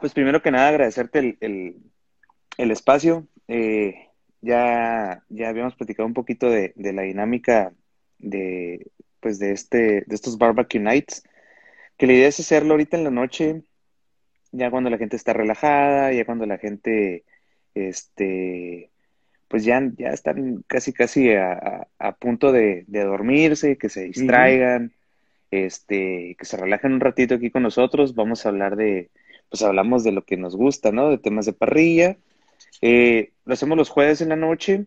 Pues primero que nada agradecerte el, espacio. Eh, ya, ya habíamos platicado un poquito de, la dinámica de, pues de, este, de estos barbecue nights, que la idea es hacerlo ahorita en la noche, ya cuando la gente está relajada, ya cuando la gente, este, pues ya, ya están casi, casi a, punto de, dormirse, que se distraigan, este, que se relajen un ratito aquí con nosotros. Vamos a hablar de, pues hablamos de lo que nos gusta, ¿no? De temas de parrilla. Eh, lo hacemos los jueves en la noche.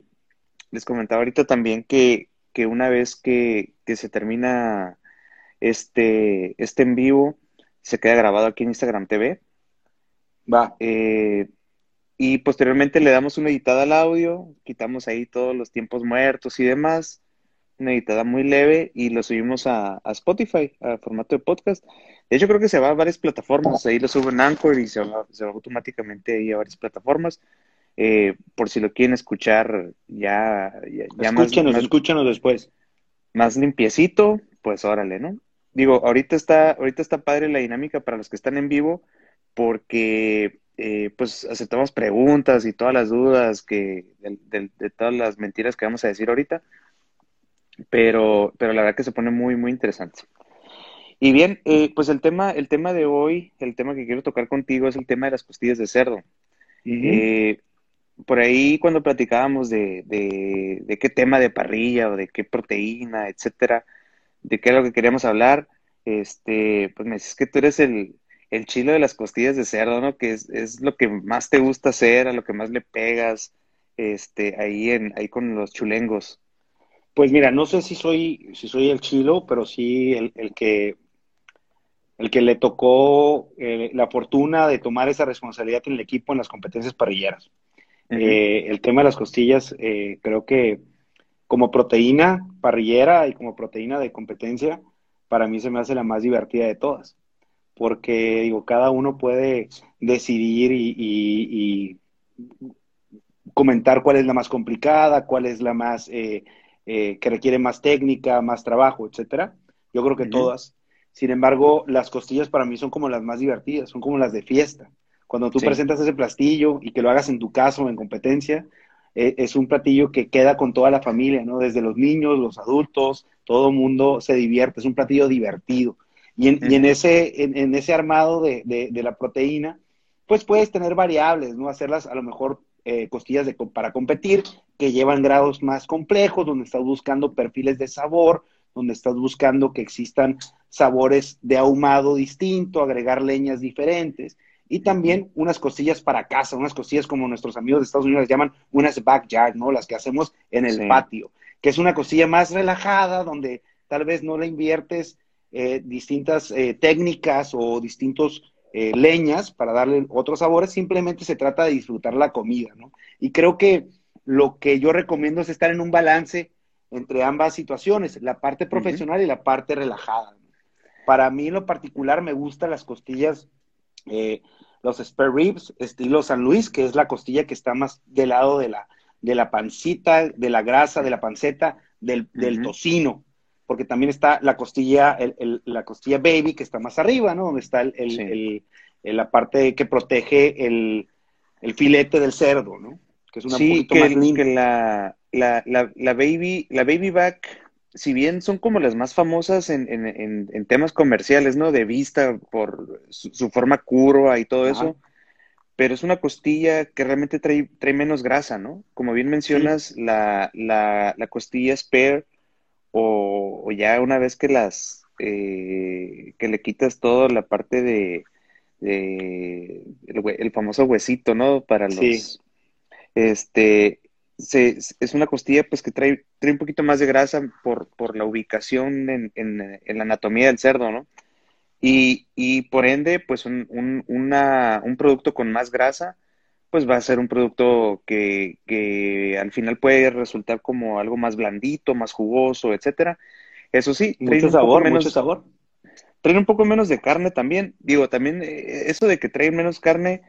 Les comentaba ahorita también que, que una vez que, que, se termina este, este en vivo, se queda grabado aquí en Instagram TV. Va. Eh, y posteriormente le damos una editada al audio, quitamos ahí todos los tiempos muertos y demás, una editada muy leve y lo subimos a, a Spotify, a formato de podcast. De hecho, creo que se va a varias plataformas, ahí lo subo en Anchor y se va, se va automáticamente ahí a varias plataformas. Eh, por si lo quieren escuchar ya, ya, escúchanos, más, escúchanos después. Más limpiecito, pues órale, ¿no? Digo, ahorita está, ahorita está padre la dinámica para los que están en vivo, porque eh, pues aceptamos preguntas y todas las dudas que, de, todas las mentiras que vamos a decir ahorita, pero, pero la verdad que se pone muy, muy interesante. Y bien, eh, pues el tema, el tema de hoy, el tema que quiero tocar contigo es el tema de las costillas de cerdo. Eh, por ahí cuando platicábamos de, de, qué tema de parrilla o de qué proteína, etcétera, de qué es lo que queríamos hablar, este, pues me dices que tú eres el, el chilo de las costillas de cerdo, ¿no? Que es, es, lo que más te gusta hacer, a lo que más le pegas, este, ahí en, ahí con los chulengos. Pues mira, no sé si soy, si soy el chilo, pero sí el, el que el que le tocó eh, la fortuna de tomar esa responsabilidad en el equipo en las competencias parrilleras. Eh, el tema de las costillas, eh, creo que como proteína parrillera y como proteína de competencia, para mí se me hace la más divertida de todas porque digo, cada uno puede decidir y, comentar cuál es la más complicada, cuál es la más eh, eh, que requiere más técnica, más trabajo, etcétera. Yo creo que todas. Sin embargo, las costillas para mí son como las más divertidas, son como las de fiesta. Cuando tú presentas ese plastillo y que lo hagas en tu caso, en competencia, eh, es un platillo que queda con toda la familia, ¿no? Desde los niños, los adultos, todo el mundo se divierte, es un platillo divertido. Y en, ese, en, ese armado de, la proteína, pues puedes tener variables, ¿no? Hacerlas a lo mejor eh, costillas de, para competir, que llevan grados más complejos, donde estás buscando perfiles de sabor, donde estás buscando que existan sabores de ahumado distinto, agregar leñas diferentes. Y también unas costillas para casa, unas costillas como nuestros amigos de Estados Unidos llaman unas backyard, ¿no? Las que hacemos en el patio, que es una costilla más relajada, donde tal vez no le inviertes eh, distintas eh, técnicas o distintos eh, leñas para darle otros sabores, simplemente se trata de disfrutar la comida, ¿no? Y creo que lo que yo recomiendo es estar en un balance entre ambas situaciones, la parte profesional y la parte relajada. Para mí en lo particular me gustan las costillas, los spare ribs, estilo San Luis, que es la costilla que está más del lado de la, de la pancita, de la grasa, de la panceta, del, del tocino porque también está la costilla, el, la costilla baby que está más arriba, ¿no? Donde está el, la parte que protege el, filete del cerdo, ¿no? Que es una sí, que, más que la, la, la, baby, la baby back, si bien son como las más famosas en, en, en, temas comerciales, ¿no? De vista por su, forma curva y todo eso, pero es una costilla que realmente trae, trae menos grasa, ¿no? Como bien mencionas, la, la, la costilla spare o, ya una vez que las eh, que le quitas todo la parte de, el, famoso huesito, ¿no? Para los este se, es una costilla pues que trae, trae un poquito más de grasa por, por la ubicación en, en, la anatomía del cerdo, ¿no? Y, y por ende, pues un, un, una, un producto con más grasa pues va a ser un producto que, que, al final puede resultar como algo más blandito, más jugoso, etcétera. Eso sí, mucho sabor, menos, mucho sabor. Trae un poco menos de carne también. Digo, también eh, eso de que trae menos carne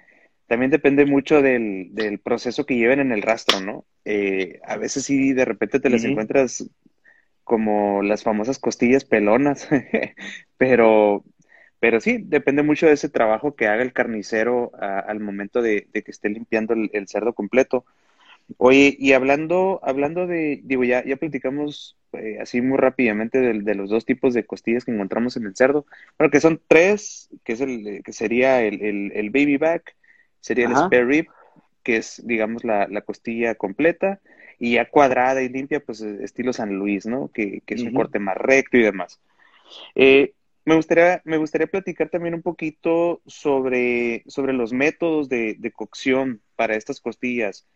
también depende mucho del, del proceso que lleven en el rastro, ¿no? Eh, a veces sí, de repente te las encuentras como las famosas costillas pelonas, pero Pero sí, depende mucho de ese trabajo que haga el carnicero al momento de, que esté limpiando el, cerdo completo. Oye, y hablando, hablando de, digo, ya, ya platicamos eh, así muy rápidamente de, los dos tipos de costillas que encontramos en el cerdo. Bueno, que son tres, que es el, que sería el, baby back, sería el spare rib, que es, digamos, la, costilla completa, y ya cuadrada y limpia, pues estilo San Luis, ¿no? Que, es un corte más recto y demás. Eh, me gustaría, me gustaría platicar también un poquito sobre, sobre los métodos de, cocción para estas costillas,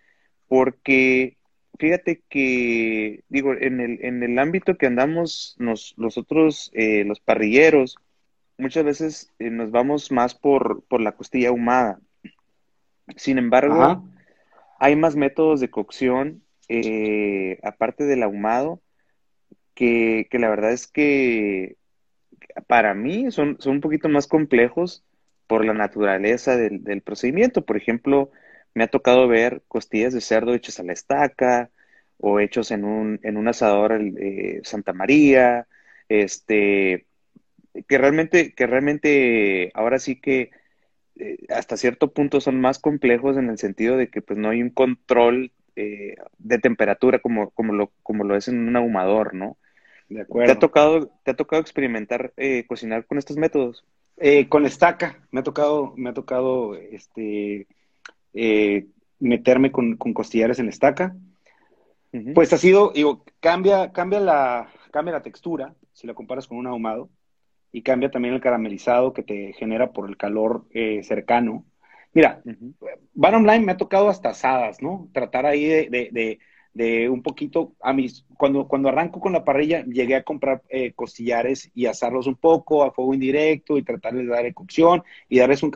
porque fíjate que, digo, en el, en el ámbito que andamos nosotros, eh, los parrilleros, muchas veces eh, nos vamos más por, por, la costilla ahumada. Sin embargo, hay más métodos de cocción, eh, aparte del ahumado, que, que la verdad es que para mí son, son un poquito más complejos por la naturaleza del, procedimiento. Por ejemplo, me ha tocado ver costillas de cerdo hechas a la estaca o hechos en un, en un asador eh, Santa María, este, que realmente, que realmente ahora sí que eh, hasta cierto punto son más complejos en el sentido de que pues no hay un control eh, de temperatura como, como, lo, como lo es en un ahumador, ¿no? De acuerdo. ¿Te ha tocado, te ha tocado experimentar eh, cocinar con estos métodos? Eh, con estaca, me ha tocado, me ha tocado este eh, meterme con, costillares en estaca. Pues ha sido, digo, cambia, cambia la, cambia la textura, si la comparas con un ahumado, y cambia también el caramelizado que te genera por el calor cercano. Mira, bottom line me ha tocado hasta asadas, ¿no? Tratar ahí de de un poquito, a mis, cuando, cuando arranco con la parrilla, llegué a comprar eh, costillares y asarlos un poco a fuego indirecto y tratarles de dar cocción y darles un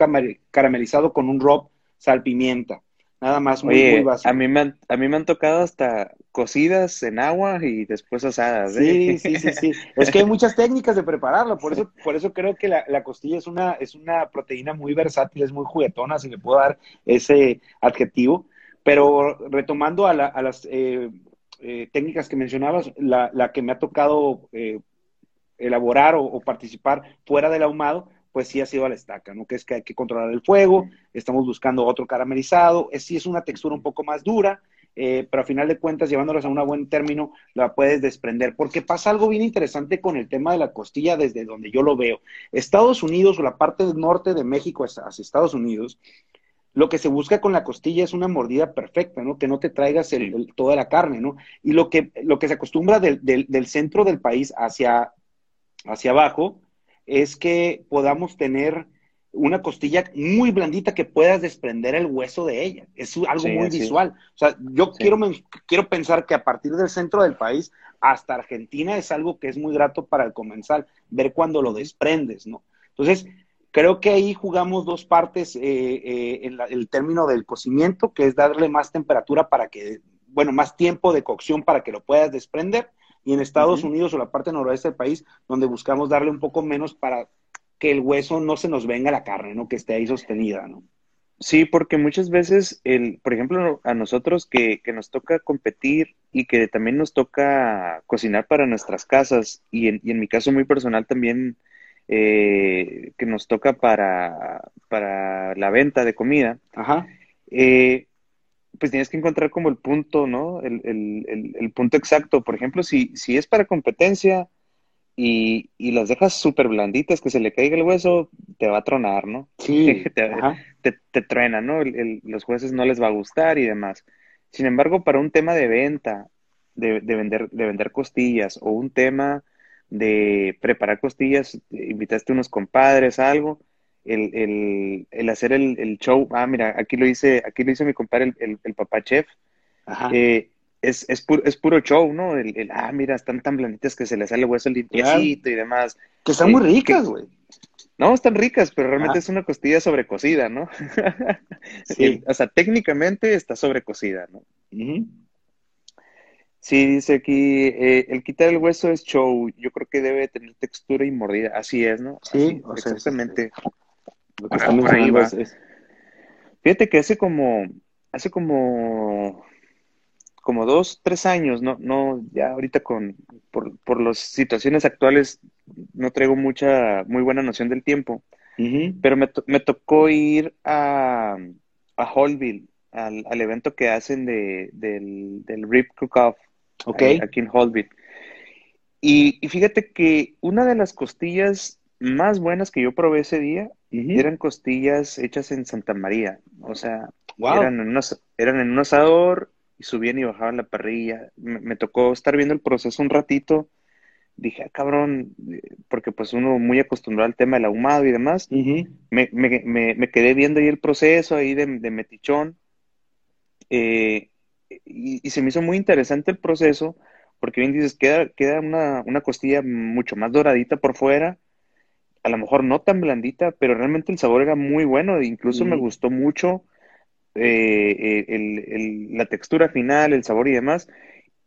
caramelizado con un rub, sal, pimienta. Nada más muy, básico. A mí, me han, a mí me han tocado hasta cocidas en agua y después asadas. ¿eh? Sí, sí, sí, sí. es que hay muchas técnicas de prepararlo, por eso, por eso creo que la, la, costilla es una, es una proteína muy versátil, es muy juguetona, si le puedo dar ese adjetivo. Pero retomando a, las eh, eh, técnicas que mencionabas, la, que me ha tocado eh, elaborar o, participar fuera del ahumado, pues sí ha sido a la estaca, ¿no? Que es que hay que controlar el fuego, estamos buscando otro caramelizado, es, sí es una textura un poco más dura, pero a final de cuentas, llevándolas a un buen término, la puedes desprender, porque pasa algo bien interesante con el tema de la costilla desde donde yo lo veo. Estados Unidos o la parte norte de México hacia Estados Unidos, lo que se busca con la costilla es una mordida perfecta, ¿no? Que no te traigas toda la carne, ¿no? Y lo que, lo que se acostumbra del, del, centro del país hacia, hacia abajo es que podamos tener una costilla muy blandita que puedas desprender el hueso de ella. Es algo muy visual. O sea, yo quiero, quiero pensar que a partir del centro del país hasta Argentina es algo que es muy grato para el comensal, ver cuando lo desprendes, ¿no? Entonces, Creo que ahí jugamos dos partes eh, eh, en el término del cocimiento, que es darle más temperatura para que, bueno, más tiempo de cocción para que lo puedas desprender. Y en Estados Unidos o la parte noroeste del país, donde buscamos darle un poco menos para que el hueso no se nos venga la carne, ¿no? Que esté ahí sostenida, ¿no? Sí, porque muchas veces, el, por ejemplo, a nosotros que, que, nos toca competir y que también nos toca cocinar para nuestras casas, y en, y en mi caso muy personal también eh, que nos toca para, para la venta de comida, eh, pues tienes que encontrar como el punto, ¿no? El, el, el, punto exacto. Por ejemplo, si, si es para competencia y, y las dejas súper blanditas, que se le caiga el hueso, te va a tronar, ¿no? Sí. te, te, truena, ¿no? los jueces no les va a gustar y demás. Sin embargo, para un tema de venta, de, de, vender, de vender costillas o un tema de preparar costillas, invitaste unos compadres, algo, el, el, el hacer el, el, show, ah, mira, aquí lo hice, aquí lo hizo mi compadre, el, el, papá chef, eh, es, es, puro, es puro show, ¿no? El, ah, mira, están tan blanditas que se les sale el hueso limpiecito y demás. Que están muy eh, ricas, güey. No, están ricas, pero realmente es una costilla sobrecocida, ¿no? sí. o sea, técnicamente está sobrecocida, ¿no? Sí, dice aquí, eh, el quitar el hueso es show. Yo creo que debe tener textura y mordida. Así es, ¿no? Sí, exactamente. Lo que estamos ahí Fíjate que hace como, hace como, como dos, tres años, no, no, ya ahorita con, por, por las situaciones actuales no traigo mucha, muy buena noción del tiempo, pero me, me, tocó ir a, a Hallville, al, al, evento que hacen de, del, del Rip Cook-Off okay. aquí en Hallville. Y, y, fíjate que una de las costillas más buenas que yo probé ese día eran costillas hechas en Santa María. O sea, eran, en eran en un asador y subían y bajaban la parrilla. Me, tocó estar viendo el proceso un ratito. Dije, ah, cabrón, porque pues uno muy acostumbrado al tema del ahumado y demás. me, me, me, quedé viendo ahí el proceso ahí de, de metichón. Eh, y, y, se me hizo muy interesante el proceso, porque bien dices, queda, queda una, una costilla mucho más doradita por fuera, a lo mejor no tan blandita, pero realmente el sabor era muy bueno, incluso me gustó mucho eh, eh, el, el, la textura final, el sabor y demás.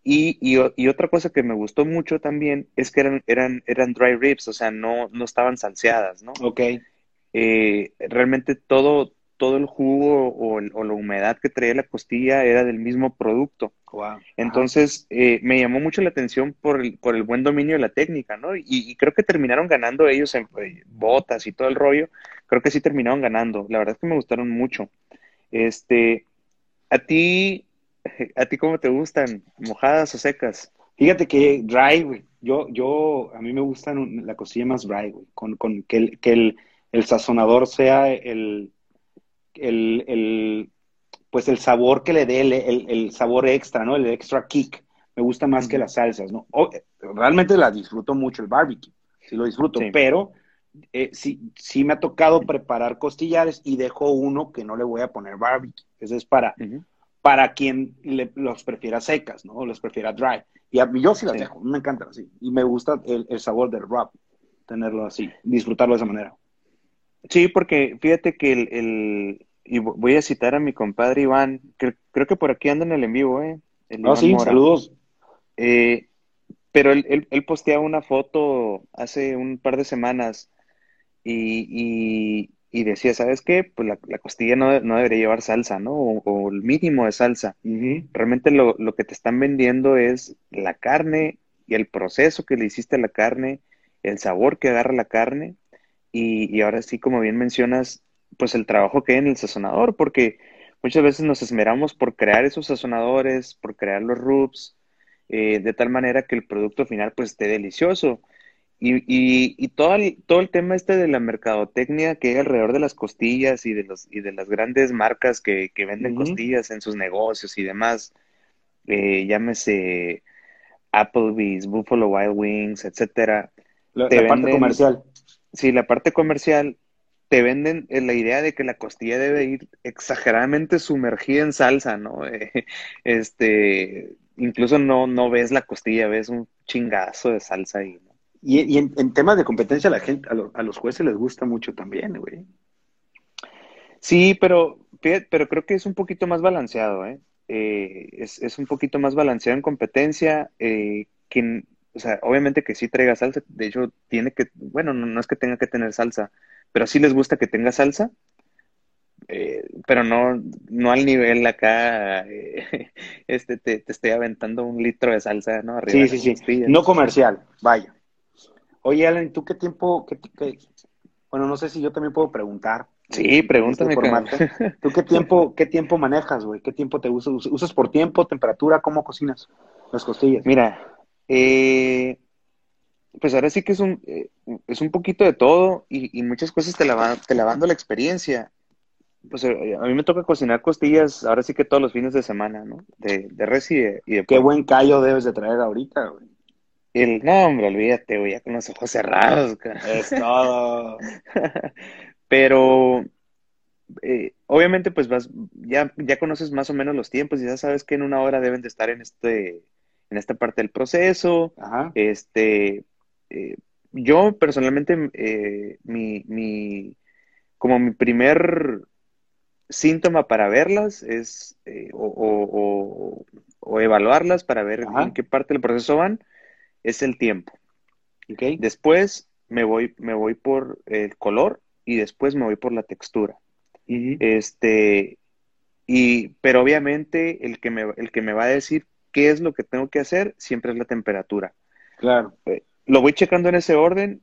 Y, y, y, otra cosa que me gustó mucho también es que eran, eran, eran dry ribs, o sea, no, no estaban salseadas, ¿no? Ok. Eh, realmente todo, todo el jugo o, o, la humedad que traía la costilla era del mismo producto. Wow. Entonces, eh, me llamó mucho la atención por el, por el buen dominio de la técnica, ¿no? Y, y creo que terminaron ganando ellos en eh, botas y todo el rollo. Creo que sí terminaron ganando. La verdad es que me gustaron mucho. Este, ¿a ti, a ti cómo te gustan? ¿Mojadas o secas? Fíjate que dry, güey. Yo, yo, a mí me gustan la costilla más dry, güey. Con, con que el, que el, el sazonador sea el, el, el, pues el sabor que le dé, el, el, el, sabor extra, ¿no? El extra kick. Me gusta más mm. que las salsas, ¿no? O, realmente la disfruto mucho el barbecue, sí lo disfruto, sí. pero eh, sí, sí me ha tocado preparar costillares y dejo uno que no le voy a poner barbecue. Ese es para, uh -huh. para quien le, los prefiera secas, ¿no? Los prefiera dry. Y a, yo sí las sí. dejo, me encantan así. Y me gusta el, el sabor del rub, tenerlo así, disfrutarlo de esa manera. Sí, porque fíjate que el, el, y voy a citar a mi compadre Iván, que creo que por aquí anda en el en vivo, ¿eh? El no, sí, Mora. saludos. Eh, pero él, él, él, postea una foto hace un par de semanas y, y, y decía, ¿sabes qué? Pues la, la costilla no, no, debería llevar salsa, ¿no? O, o el mínimo de salsa. Uh -huh. Realmente lo, lo, que te están vendiendo es la carne y el proceso que le hiciste a la carne, el sabor que agarra la carne y, y, ahora sí, como bien mencionas, pues el trabajo que hay en el sazonador, porque muchas veces nos esmeramos por crear esos sazonadores, por crear los rubs, eh, de tal manera que el producto final pues esté delicioso. Y, y, y, todo, el, todo el tema este de la mercadotecnia que hay alrededor de las costillas y de, los, y de las grandes marcas que, que venden uh -huh. costillas en sus negocios y demás, eh, llámese Applebee's, Buffalo Wild Wings, etcétera. La, la parte comercial sí, la parte comercial, te venden la idea de que la costilla debe ir exageradamente sumergida en salsa, ¿no? este, incluso no, no ves la costilla, ves un chingazo de salsa ahí, ¿no? Y, y en, en, temas de competencia, la gente, a, lo, a, los jueces les gusta mucho también, güey. Sí, pero, pero creo que es un poquito más balanceado, ¿eh? eh es, es, un poquito más balanceado en competencia. Eh, o sea, obviamente que sí traiga salsa, de hecho tiene que, bueno, no, no es que tenga que tener salsa, pero sí les gusta que tenga salsa, eh, pero no, no al nivel acá, eh, este, te, te, estoy aventando un litro de salsa, ¿no? Arriba sí, sí, sí, no comercial, vaya. Oye, Alan, ¿tú qué tiempo, qué, qué, bueno, no sé si yo también puedo preguntar. Sí, pregúntame. Este ¿Tú qué tiempo, qué tiempo manejas, güey? ¿Qué tiempo te usas? ¿Usas por tiempo, temperatura? ¿Cómo cocinas las costillas? Mira, eh, pues ahora sí que es un, eh, es un poquito de todo y, y muchas cosas te la, va, te la dando la experiencia. Pues eh, a mí me toca cocinar costillas ahora sí que todos los fines de semana, ¿no? De, de res y de, y de Qué buen callo debes de traer ahorita, güey. El, no, hombre, olvídate, güey, ya con los ojos cerrados. Cara. Es todo. Pero, eh, obviamente, pues vas, ya, ya conoces más o menos los tiempos y ya sabes que en una hora deben de estar en este, en esta parte del proceso. Ajá. Este, eh, yo personalmente, eh, mi, mi, como mi primer síntoma para verlas es, eh, o, o, o, o, evaluarlas para ver Ajá. en qué parte del proceso van, es el tiempo. Okay. Después me voy, me voy por el color y después me voy por la textura. Uh -huh. Este, Y, pero obviamente el que, me, el que me va a decir qué es lo que tengo que hacer siempre es la temperatura. Claro. Eh, lo voy checando en ese orden,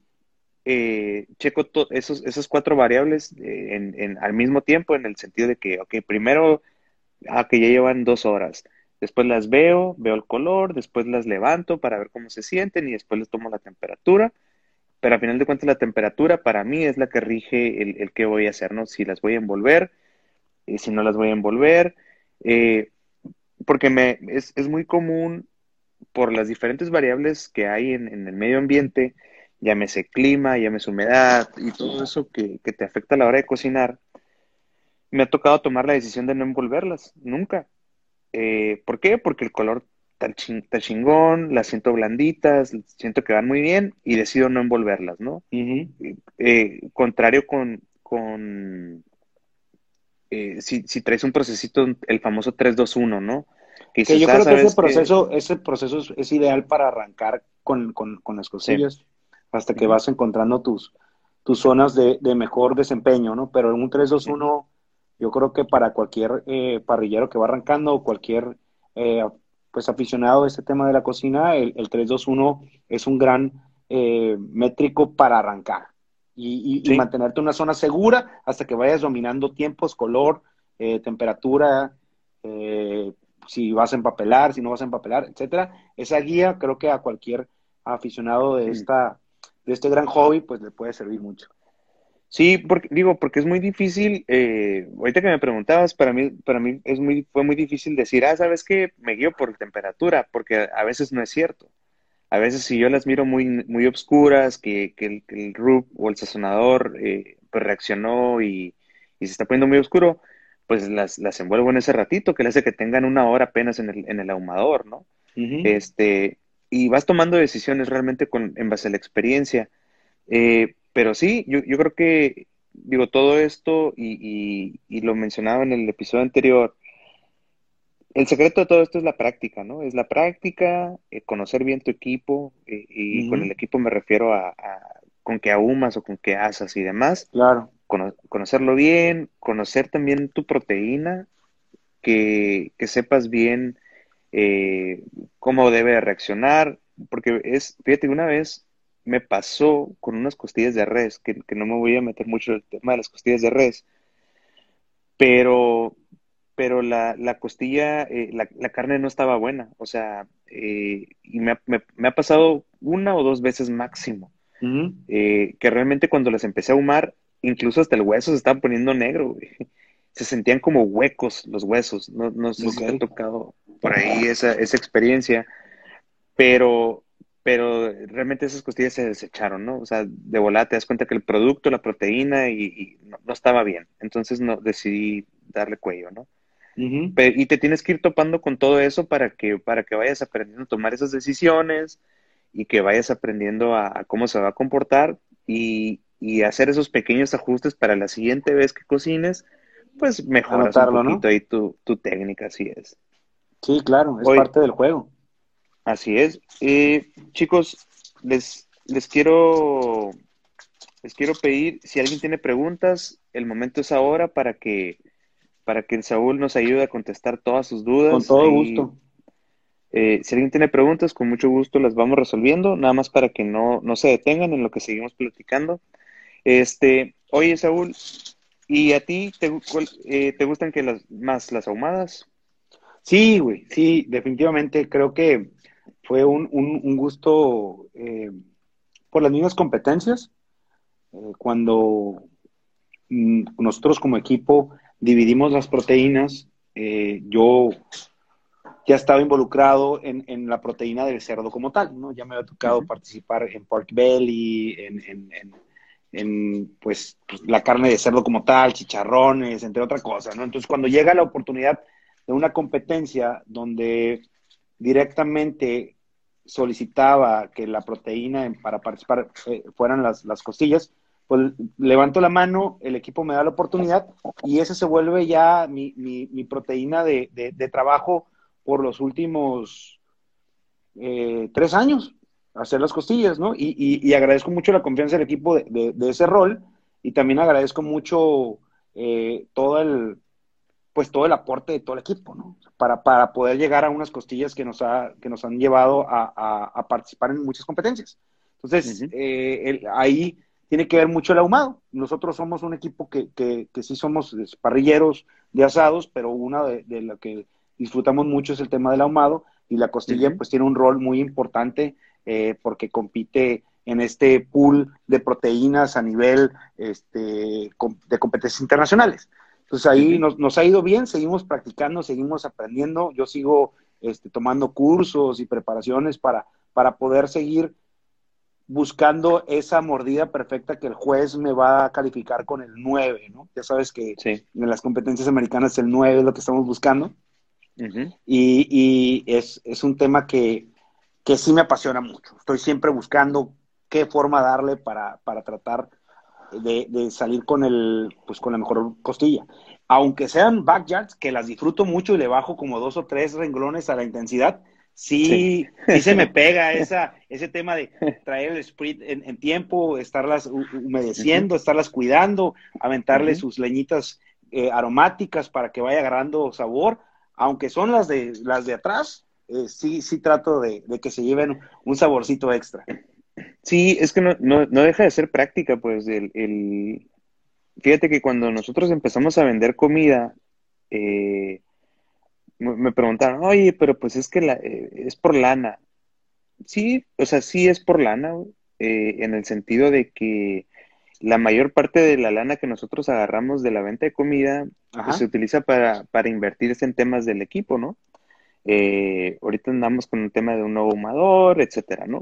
eh, checo esos, esas cuatro variables eh, en, en, al mismo tiempo en el sentido de que, ok, primero, ah, que ya llevan dos horas, después las veo, veo el color, después las levanto para ver cómo se sienten y después les tomo la temperatura. Pero al final de cuentas la temperatura para mí es la que rige el, el qué voy a hacer, ¿no? Si las voy a envolver, si no las voy a envolver, eh, porque me, es, es, muy común por las diferentes variables que hay en, en, el medio ambiente, llámese clima, llámese humedad y todo eso que, que, te afecta a la hora de cocinar, me ha tocado tomar la decisión de no envolverlas, nunca. Eh, ¿Por qué? Porque el color está, ching, chingón, las siento blanditas, siento que van muy bien y decido no envolverlas, ¿no? Uh -huh. eh, contrario con, con eh, si, si, traes un procesito, el famoso 321, ¿no? Que, que yo creo que ese proceso, que... ese proceso es, es, ideal para arrancar con, con, con las cosillas, sí. hasta que vas encontrando tus, tus zonas de, de, mejor desempeño, ¿no? Pero en un 321, yo creo que para cualquier eh, parrillero que va arrancando o cualquier eh, pues aficionado a este tema de la cocina, el, el 321 es un gran eh, métrico para arrancar y, y, sí. y, mantenerte en una zona segura hasta que vayas dominando tiempos, color, eh, temperatura, eh, si vas a empapelar, si no vas a empapelar, etcétera. Esa guía creo que a cualquier aficionado de esta de este gran hobby pues le puede servir mucho. Sí, porque, digo, porque es muy difícil, eh, ahorita que me preguntabas, para mí, para mí es muy, fue muy difícil decir, ah, ¿sabes qué? Me guío por temperatura, porque a veces no es cierto a veces si yo las miro muy, muy obscuras, que, que, el, que el rub o el sazonador eh, pues reaccionó y, y, se está poniendo muy oscuro, pues las, las envuelvo en ese ratito, que le hace que tengan una hora apenas en el, en el ahumador, ¿no? Uh -huh. Este, y vas tomando decisiones realmente con, en base a la experiencia. Eh, pero sí, yo, yo creo que, digo, todo esto, y, y, y lo mencionaba en el episodio anterior, el secreto de todo esto es la práctica, ¿no? Es la práctica, eh, conocer bien tu equipo, eh, y uh -huh. con el equipo me refiero a, a, con qué ahumas o con qué asas y demás. Claro. Cono conocerlo bien, conocer también tu proteína, que, que sepas bien eh, cómo debe reaccionar, porque es, fíjate, una vez me pasó con unas costillas de res, que, que no me voy a meter mucho en el tema de las costillas de res, pero pero la, la costilla, eh, la, la, carne no estaba buena, o sea, eh, y me, me, me, ha pasado una o dos veces máximo, uh -huh. eh, que realmente cuando las empecé a ahumar, incluso hasta el hueso se estaba poniendo negro, güey. se sentían como huecos los huesos, no, no sé okay. si te ha tocado por ahí esa, esa experiencia, pero, pero realmente esas costillas se desecharon, ¿no? O sea, de volada te das cuenta que el producto, la proteína, y, y no, no, estaba bien, entonces no, decidí darle cuello, ¿no? Uh -huh. y te tienes que ir topando con todo eso para que, para que vayas aprendiendo a tomar esas decisiones y que vayas aprendiendo a, a cómo se va a comportar y, y, hacer esos pequeños ajustes para la siguiente vez que cocines, pues mejoras Anotarlo, un poquito ¿no? ahí tu, tu, técnica, así es. Sí, claro, es Hoy, parte del juego. Así es. Eh, chicos, les, les quiero les quiero pedir, si alguien tiene preguntas, el momento es ahora para que para que Saúl nos ayude a contestar todas sus dudas. Con todo y, gusto. Eh, si alguien tiene preguntas, con mucho gusto las vamos resolviendo, nada más para que no, no se detengan en lo que seguimos platicando. Este, oye, Saúl, ¿y a ti te, eh, te gustan que las, más las ahumadas? Sí, güey, sí, definitivamente creo que fue un, un, un gusto eh, por las mismas competencias. Eh, cuando mm, nosotros como equipo dividimos las proteínas. Eh, yo ya estaba involucrado en, en, la proteína del cerdo como tal, ¿no? Ya me había tocado uh -huh. participar en pork belly, en, en, en pues, pues, la carne de cerdo como tal, chicharrones, entre otras cosas, ¿no? Entonces, cuando llega la oportunidad de una competencia donde directamente solicitaba que la proteína para participar eh, fueran las, las costillas, pues levanto la mano, el equipo me da la oportunidad y ese se vuelve ya mi, mi, mi proteína de, de, de, trabajo por los últimos eh, tres años, hacer las costillas, ¿no? Y, y, y, agradezco mucho la confianza del equipo de, de ese rol y también agradezco mucho eh, todo el, pues todo el aporte de todo el equipo, ¿no? Para, para poder llegar a unas costillas que nos, ha, que nos han llevado a, participar en muchas competencias. Entonces, eh, ahí tiene que ver mucho el ahumado. Nosotros somos un equipo que, que, que sí somos parrilleros de asados, pero una de, de lo que disfrutamos mucho es el tema del ahumado y la costilla pues tiene un rol muy importante eh, porque compite en este pool de proteínas a nivel este, de competencias internacionales. Entonces ahí nos, ha ido bien, seguimos practicando, seguimos aprendiendo. Yo sigo este, tomando cursos y preparaciones para, para poder seguir buscando esa mordida perfecta que el juez me va a calificar con el 9, ¿no? Ya sabes que en las competencias americanas el 9 es lo que estamos buscando. Y, es, un tema que, que, sí me apasiona mucho. Estoy siempre buscando qué forma darle para, para tratar de, salir con el, pues con la mejor costilla. Aunque sean backyards, que las disfruto mucho y le bajo como dos o tres renglones a la intensidad, sí, sí. se me pega esa, ese tema de traer el sprit en, tiempo, estarlas humedeciendo, estarlas cuidando, aventarle sus leñitas eh, aromáticas para que vaya agarrando sabor, aunque son las de las de atrás, eh, sí, sí trato de, de, que se lleven un saborcito extra. Sí, es que no, no, no deja de ser práctica, pues el, el, Fíjate que cuando nosotros empezamos a vender comida, eh, me preguntaron, oye, pero pues es que la, eh, es por lana. Sí, o sea, sí es por lana, eh, en el sentido de que la mayor parte de la lana que nosotros agarramos de la venta de comida pues, se utiliza para, para invertirse en temas del equipo, ¿no? ahorita andamos con un tema de un nuevo humador, etcétera, ¿no?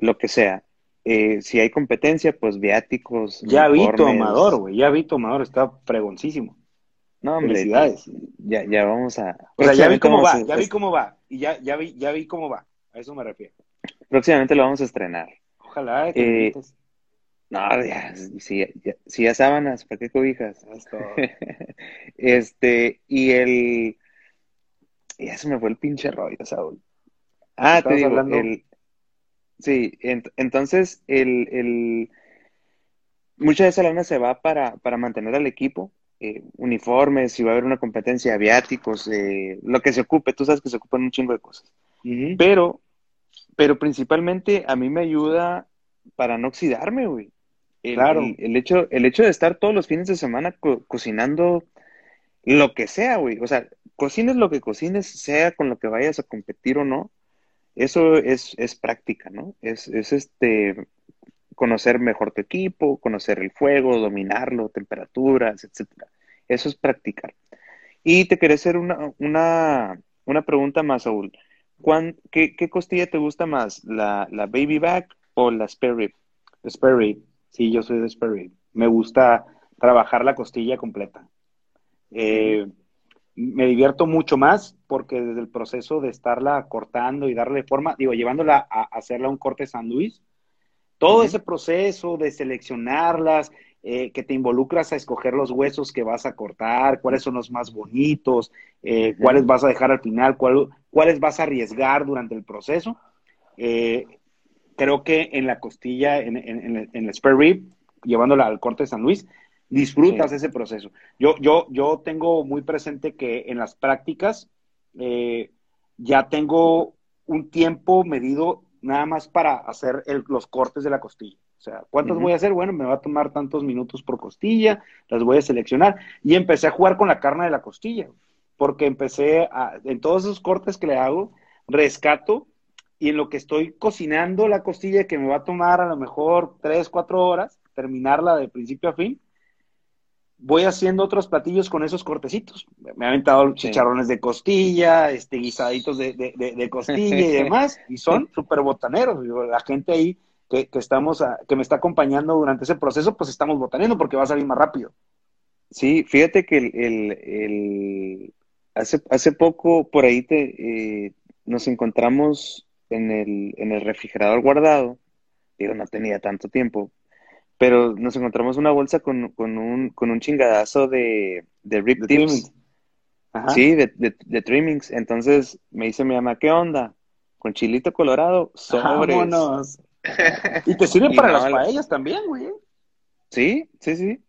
Lo que sea. Eh, si hay competencia, pues viáticos. Ya vi tu amador, güey. Ya vi tu amador, está pregoncísimo. No, hombre, Felicidades. Ya, ya vamos a. O sea, ya vi cómo va, ya vi cómo va. Y ya, ya vi, ya vi cómo va. A eso me refiero. Próximamente lo vamos a estrenar. Ojalá. Eh, no, ya, si, ya, si ya sábanas, ¿para qué cobijas? este, y el. Ya se me fue el pinche rollo, Saúl. Ah, te digo, hablando... el, Sí, entonces el, el, mucha de esa lana se va para, para mantener al equipo, eh, uniformes, si va a haber una competencia, viáticos, eh, lo que se ocupe, tú sabes que se ocupan un chingo de cosas. Pero, pero principalmente a mí me ayuda para no oxidarme, güey. El, claro. El, hecho, el hecho de estar todos los fines de semana cocinando lo que sea, güey. O sea, cocines lo que cocines, sea con lo que vayas a competir o no eso es, es práctica, ¿no? Es, es este conocer mejor tu equipo, conocer el fuego, dominarlo, temperaturas, etcétera. Eso es practicar. Y te quería hacer una, una, una pregunta más, Saúl. Qué, qué, costilla te gusta más? ¿La, la baby back o la spare rib? Spare rib. Sí, yo soy de spare rib. Me gusta trabajar la costilla completa. Eh, me divierto mucho más porque desde el proceso de estarla cortando y darle forma, digo, llevándola a, hacerla un corte Todo ese proceso de seleccionarlas, eh, que te involucras a escoger los huesos que vas a cortar, cuáles son los más bonitos, eh, cuáles vas a dejar al final, cuáles vas a arriesgar durante el proceso. Eh, creo que en la costilla, en, en, en el spare rib, llevándola al corte San Luis, disfrutas ese proceso. Yo, yo, yo tengo muy presente que en las prácticas ya tengo un tiempo medido nada más para hacer los cortes de la costilla. O sea, ¿cuántos voy a hacer? Bueno, me va a tomar tantos minutos por costilla, las voy a seleccionar. Y empecé a jugar con la carne de la costilla, porque empecé a, en todos esos cortes que le hago, rescato y en lo que estoy cocinando la costilla, que me va a tomar a lo mejor tres, cuatro horas, terminarla de principio a fin, voy haciendo otros platillos con esos cortecitos. Me han aventado chicharrones de costilla, este, guisaditos de, de, costilla y demás, y son súper botaneros. La gente ahí que, estamos, que me está acompañando durante ese proceso, pues estamos botaneando porque va a salir más rápido. Sí, fíjate que el, el, hace, hace poco por ahí te, eh, nos encontramos en el, en el refrigerador guardado. Digo, no tenía tanto tiempo, pero nos encontramos una bolsa con, con, un, con un chingadazo de, de rip tips. Sí, de, de, trimmings. Entonces me dice mi mamá, ¿qué onda? Con chilito colorado, sobres. Vámonos. y te sirve para las paellas también, güey. Sí, sí, sí.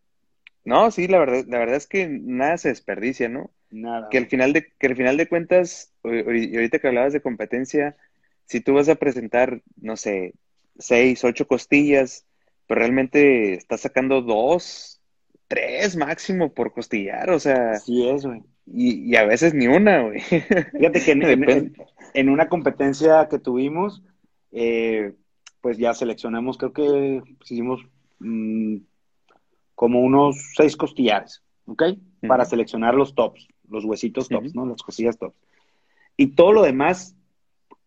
No, sí, la verdad, la verdad es que nada se desperdicia, ¿no? Nada. Que al final de, que al final de cuentas, y ahorita que hablabas de competencia, si tú vas a presentar, no sé, seis, ocho costillas, pero realmente estás sacando dos, tres máximo por costillar, o sea. Sí es, güey. Y, a veces ni una, güey. Fíjate que en, una competencia que tuvimos, eh, pues ya seleccionamos, creo que hicimos mm, como unos seis costillares, ¿ok? Para seleccionar los tops, los huesitos tops, ¿no? Las costillas tops. Y todo lo demás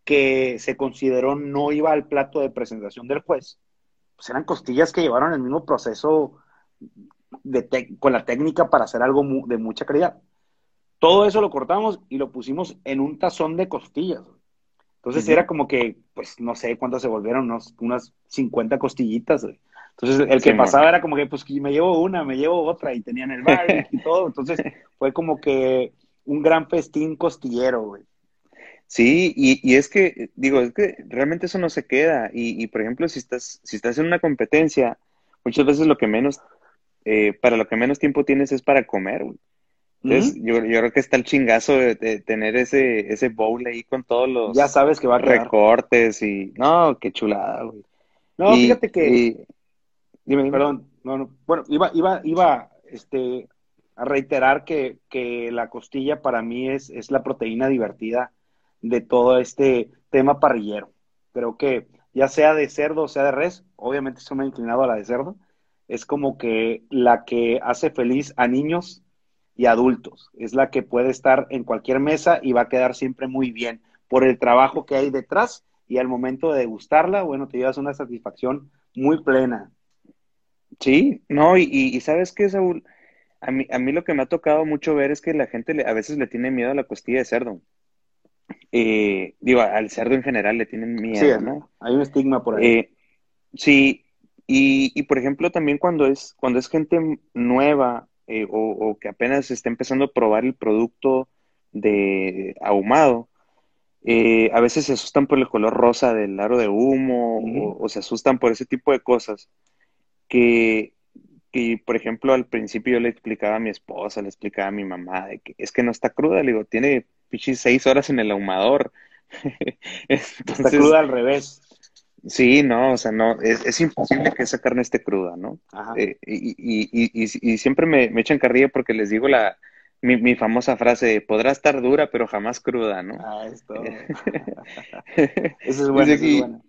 que se consideró no iba al plato de presentación del juez, pues eran costillas que llevaron el mismo proceso de con la técnica para hacer algo de mucha calidad. Todo eso lo cortamos y lo pusimos en un tazón de costillas. Entonces era como que, pues no sé cuántas se volvieron, unas 50 costillitas. Entonces el que pasaba era como que, pues me llevo una, me llevo otra y tenían el bar y todo. Entonces fue como que un gran festín costillero, güey. Sí, y, es que, digo, es que realmente eso no se queda. Y, por ejemplo, si estás, si estás en una competencia, muchas veces lo que menos, eh, para lo que menos tiempo tienes es para comer, güey. Entonces, yo, yo, creo que está el chingazo de, tener ese, ese bowl ahí con todos los ya sabes que va a recortes y no, qué chulada, güey. No, fíjate que dime, perdón, no, no, bueno, iba, iba, iba, este, a reiterar que, que la costilla para mí es, es la proteína divertida de todo este tema parrillero. Creo que ya sea de cerdo o sea de res, obviamente soy me inclinado a la de cerdo, es como que la que hace feliz a niños y adultos. Es la que puede estar en cualquier mesa y va a quedar siempre muy bien por el trabajo que hay detrás y al momento de degustarla, bueno, te llevas una satisfacción muy plena. Sí, no, y, sabes qué, Saúl, a mí, a mí lo que me ha tocado mucho ver es que la gente a veces le tiene miedo a la costilla de cerdo. Eh, digo, al cerdo en general le tienen miedo, sí, ¿no? Hay un estigma por ahí. Eh, sí, y, y, por ejemplo también cuando es, cuando es gente nueva eh, o, que apenas está empezando a probar el producto de ahumado, eh, a veces se asustan por el color rosa del aro de humo o, se asustan por ese tipo de cosas que, que, por ejemplo, al principio yo le explicaba a mi esposa, le explicaba a mi mamá, de que es que no está cruda, le digo, tiene pichis seis horas en el ahumador. está cruda al revés. Sí, no, o sea, no, es, imposible que esa carne esté cruda, ¿no? Eh, y, y, y, y, siempre me, me, echan carrilla porque les digo la, mi, mi, famosa frase, podrá estar dura, pero jamás cruda, ¿no? Ah, esto. eso es bueno, dice, eso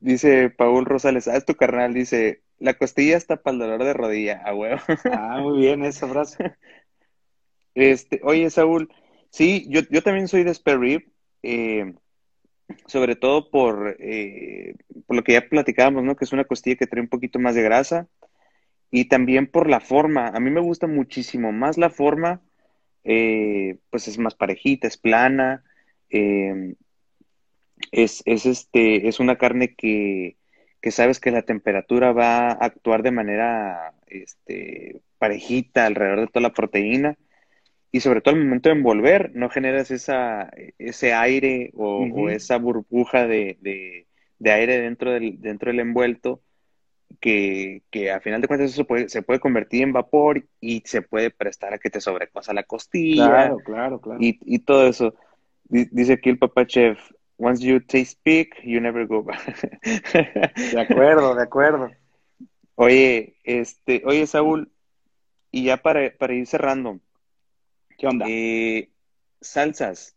Dice Paul Rosales, ah, es tu carnal, dice, la costilla está para el dolor de rodilla, a huevo. ah, muy bien esa frase. Este, oye, Saúl, sí, yo, yo también soy de spare eh, sobre todo por, eh, por lo que ya platicábamos, ¿no? Que es una costilla que trae un poquito más de grasa y también por la forma. A mí me gusta muchísimo más la forma, eh, pues es más parejita, es plana, eh, es, es, este, es una carne que, que sabes que la temperatura va a actuar de manera este, parejita alrededor de toda la proteína y sobre todo al momento de envolver, no generas esa, ese aire o, esa burbuja de, de, aire dentro del, dentro del envuelto que, que a final de cuentas eso se puede convertir en vapor y se puede prestar a que te sobrecosa la costilla. Claro, claro, claro. Y, y todo eso. Dice aquí el papá chef, once you taste pig, you never go back. de acuerdo, de acuerdo. Oye, este, oye Saúl, y ya para, para ir cerrando, ¿Qué onda? Eh, salsas.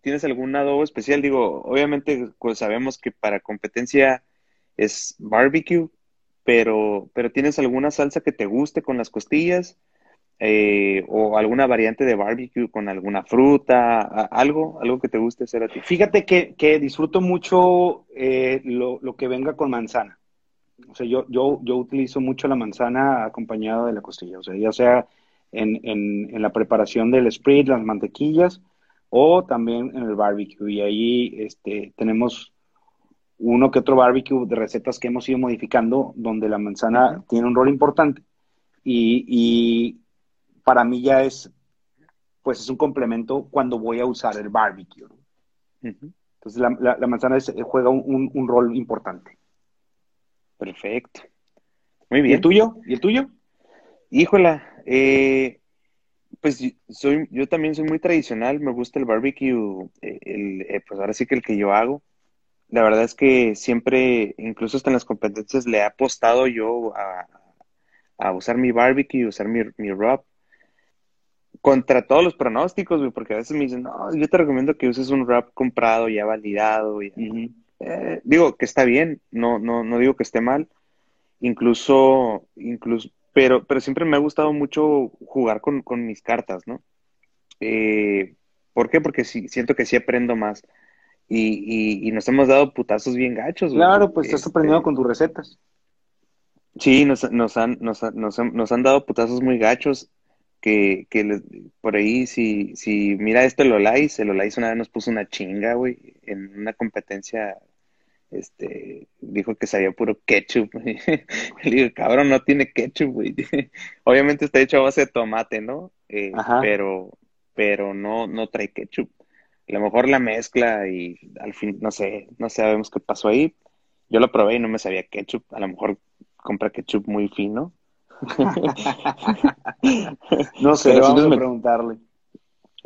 ¿Tienes algún adobo especial? Digo, obviamente pues, sabemos que para competencia es barbecue, pero, pero ¿tienes alguna salsa que te guste con las costillas? Eh, o alguna variante de barbecue con alguna fruta, algo, algo que te guste hacer a ti. Fíjate que, que disfruto mucho eh, lo, lo, que venga con manzana. O sea, yo, yo, yo utilizo mucho la manzana acompañada de la costilla. O sea, ya sea en, en, la preparación del sprit, las mantequillas o también en el barbecue. Y ahí este, tenemos uno que otro barbecue de recetas que hemos ido modificando donde la manzana tiene un rol importante. Y, y, para mí ya es, pues es un complemento cuando voy a usar el barbecue. Entonces la, la, manzana juega un, un, rol importante. Perfecto. Muy bien. ¿Y el tuyo? ¿Y el tuyo? Híjola, eh, Pues soy, yo también soy muy tradicional, me gusta el barbecue, eh, el, eh, pues ahora sí que el que yo hago. La verdad es que siempre, incluso hasta en las competencias, le he apostado yo a, a usar mi barbecue, usar mi, mi rub contra todos los pronósticos, güey, porque a veces me dicen, no, yo te recomiendo que uses un rap comprado, ya validado. Y, eh, digo que está bien, no, no, no digo que esté mal. Incluso, incluso, pero, pero siempre me ha gustado mucho jugar con, con mis cartas, ¿no? Eh, ¿Por qué? Porque sí, siento que sí aprendo más. Y, y, nos hemos dado putazos bien gachos. Claro, pues estás aprendiendo este con tus recetas. Sí, nos, nos, han, nos, nos, nos han dado putazos muy gachos que, que por ahí, si, si mira este Lolais, el Lolais una vez nos puso una chinga, güey, en una competencia, este, dijo que sabía puro ketchup. Le digo, cabrón, no tiene ketchup, güey. Obviamente está hecho a base de tomate, ¿no? Eh, pero, pero no, no trae ketchup. A lo mejor la mezcla y al fin, no sé, no sabemos qué pasó ahí. Yo lo probé y no me sabía ketchup. A lo mejor compra ketchup muy fino no sé, pero vamos a preguntarle.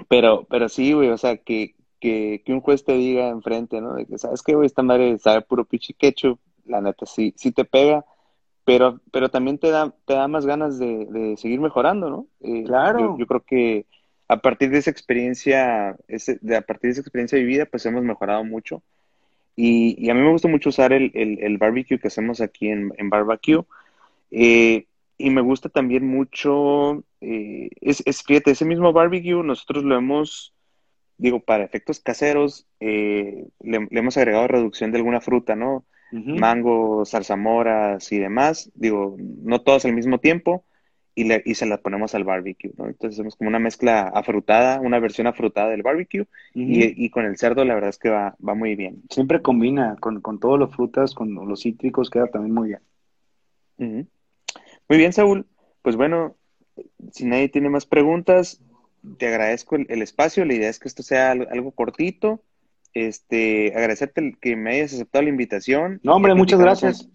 Pero, pero sí, güey, o sea, que, que, que, un juez te diga enfrente, ¿no? De que, ¿sabes qué, güey? Esta madre sabe puro pichi ketchup, la neta, sí, sí te pega, pero, pero también te da, te da más ganas de, de seguir mejorando, ¿no? Eh, claro. Yo, creo que a partir de esa experiencia, ese, de, a partir de esa experiencia vivida, pues hemos mejorado mucho. Y, y a mí me gusta mucho usar el, el, el barbecue que hacemos aquí en, en Barbecue. Eh, y me gusta también mucho, eh, es, es, fíjate, ese mismo barbecue nosotros lo hemos, digo, para efectos caseros, eh, le, hemos agregado reducción de alguna fruta, ¿no? Mango, zarzamoras y demás, digo, no todas al mismo tiempo, y, le, y se las ponemos al barbecue, ¿no? Entonces hacemos como una mezcla afrutada, una versión afrutada del barbecue, y, y, con el cerdo la verdad es que va, va muy bien. Siempre combina con, con todas las frutas, con los cítricos, queda también muy bien. Muy bien, Saúl. Pues bueno, si nadie tiene más preguntas, te agradezco el, espacio. La idea es que esto sea algo, cortito. Este, agradecerte que me hayas aceptado la invitación. No, hombre, muchas gracias.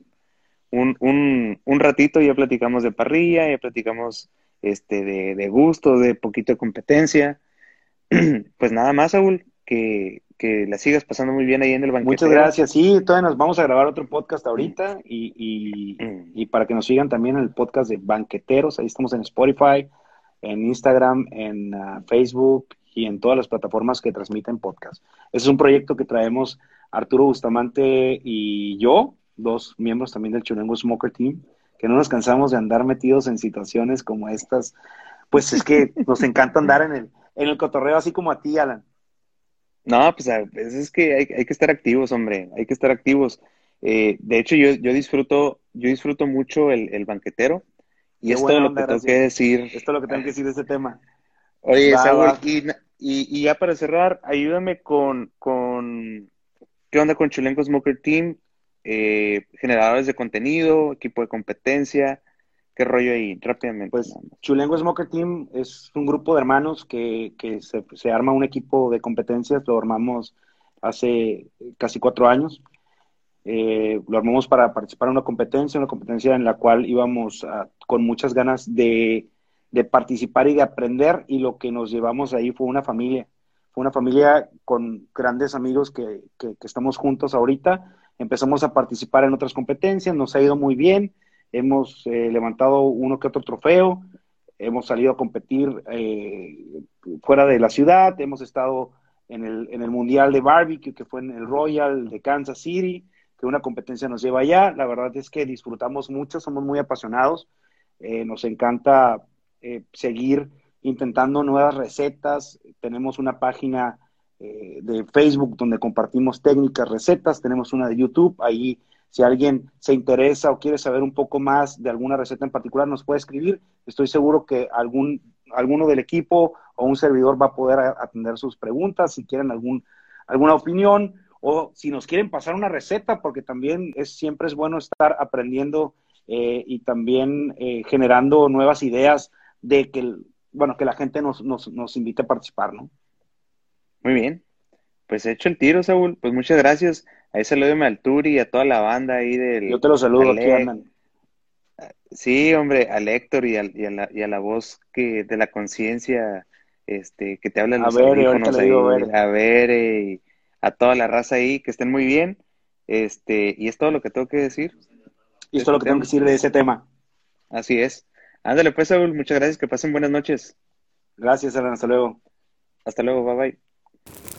Un, un, un, ratito ya platicamos de parrilla, ya platicamos este, de, de gusto, de poquito de competencia. pues nada más, Saúl, que, que la sigas pasando muy bien ahí en el banquete. Muchas gracias. Sí, todavía nos vamos a grabar otro podcast ahorita y, mm. y, para que nos sigan también en el podcast de Banqueteros. Ahí estamos en Spotify, en Instagram, en uh, Facebook y en todas las plataformas que transmiten podcast. Ese es un proyecto que traemos Arturo Bustamante y yo, dos miembros también del Chulengo Smoker Team, que no nos cansamos de andar metidos en situaciones como estas. Pues es que nos encanta andar en el, en el cotorreo, así como a ti, Alan. No, pues es que hay, que estar activos, hombre, hay que estar activos. Eh, de hecho, yo, yo disfruto, yo disfruto mucho el, banquetero. Y esto es lo que tengo que decir. Esto es lo que tengo que decir de ese tema. Oye, y, ya para cerrar, ayúdame con, con ¿qué onda con Chulenco Smoker Team? Eh, generadores de contenido, equipo de competencia, ¿Qué rollo ahí? Rápidamente. Pues Chulengo Smoker Team es un grupo de hermanos que, que se, se, arma un equipo de competencias, lo armamos hace casi cuatro años. Eh, lo armamos para participar en una competencia, una competencia en la cual íbamos con muchas ganas de, de, participar y de aprender y lo que nos llevamos ahí fue una familia. Fue una familia con grandes amigos que, que, que estamos juntos ahorita. Empezamos a participar en otras competencias, nos ha ido muy bien hemos eh, levantado uno que otro trofeo, hemos salido a competir eh, fuera de la ciudad, hemos estado en el, en el Mundial de Barbecue, que fue en el Royal de Kansas City, que una competencia nos lleva allá. La verdad es que disfrutamos mucho, somos muy apasionados, eh, nos encanta seguir intentando nuevas recetas, tenemos una página de Facebook donde compartimos técnicas, recetas, tenemos una de YouTube, ahí si alguien se interesa o quiere saber un poco más de alguna receta en particular, nos puede escribir. Estoy seguro que algún, alguno del equipo o un servidor va a poder atender sus preguntas, si quieren algún, alguna opinión o si nos quieren pasar una receta, porque también es, siempre es bueno estar aprendiendo eh, y también eh, generando nuevas ideas de que, bueno, que la gente nos, nos, nos invite a participar, ¿no? Muy bien. Pues he hecho el tiro, Saúl. Pues muchas gracias. Ahí saludeme al Turi y a toda la banda ahí del. Yo te lo saludo, aquí andan. Sí, hombre, al Héctor y, al, y, a, la, y a la voz que de la conciencia, este, que te habla los A ver, audífonos ahí, digo, a ver. a ver, eh, a toda la raza ahí, que estén muy bien. Este, y es todo lo que tengo que decir. Y esto es lo que tengo que decir de ese tema. Así es. Ándale, pues, Saúl, muchas gracias, que pasen buenas noches. Gracias, Alan, hasta luego. Hasta luego, bye bye.